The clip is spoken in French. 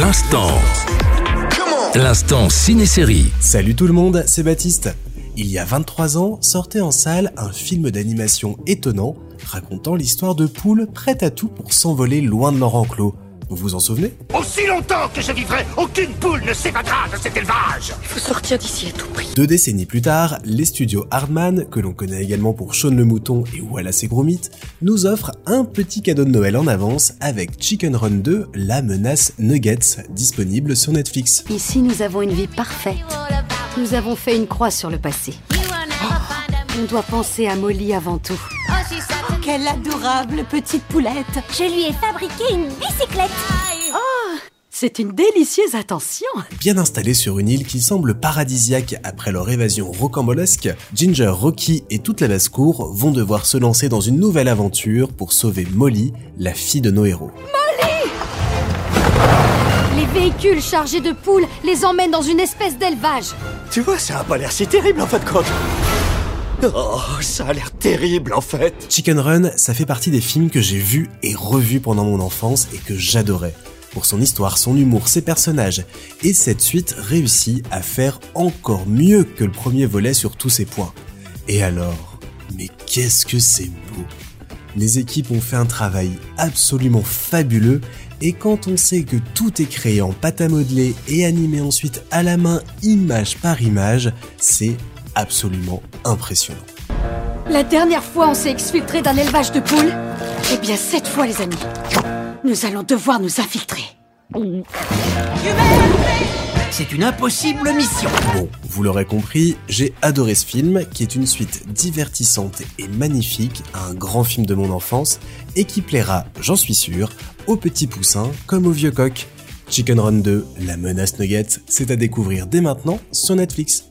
L'instant. L'instant ciné-série. Salut tout le monde, c'est Baptiste. Il y a 23 ans, sortait en salle un film d'animation étonnant racontant l'histoire de poules prêtes à tout pour s'envoler loin de leur enclos. Vous vous en souvenez Aussi longtemps que je vivrai, aucune poule ne s'évadera de cet élevage Il faut sortir d'ici à tout prix. Deux décennies plus tard, les studios Hardman, que l'on connaît également pour Shaun le Mouton et Wallace et Gromit, nous offrent un petit cadeau de Noël en avance avec Chicken Run 2, la menace Nuggets, disponible sur Netflix. Ici, nous avons une vie parfaite. Nous avons fait une croix sur le passé. On doit penser à Molly avant tout. Quelle adorable petite poulette Je lui ai fabriqué une bicyclette. C'est une délicieuse attention. Bien installés sur une île qui semble paradisiaque après leur évasion rocambolesque, Ginger, Rocky et toute la basse-cour vont devoir se lancer dans une nouvelle aventure pour sauver Molly, la fille de nos héros. Les véhicules chargés de poules les emmènent dans une espèce d'élevage. Tu vois, ça a pas l'air si terrible en fait de compte. Oh, ça a l'air terrible en fait. Chicken Run, ça fait partie des films que j'ai vus et revus pendant mon enfance et que j'adorais. Pour son histoire, son humour, ses personnages. Et cette suite réussit à faire encore mieux que le premier volet sur tous ses points. Et alors, mais qu'est-ce que c'est beau Les équipes ont fait un travail absolument fabuleux et quand on sait que tout est créé en pâte à modeler et animé ensuite à la main image par image, c'est absolument impressionnant. La dernière fois, on s'est exfiltré d'un élevage de poules. Eh bien, cette fois, les amis, nous allons devoir nous infiltrer. C'est une impossible mission. Bon, vous l'aurez compris, j'ai adoré ce film, qui est une suite divertissante et magnifique à un grand film de mon enfance, et qui plaira, j'en suis sûr, aux petits poussins comme aux vieux coqs. Chicken Run 2, La menace Nugget, c'est à découvrir dès maintenant sur Netflix.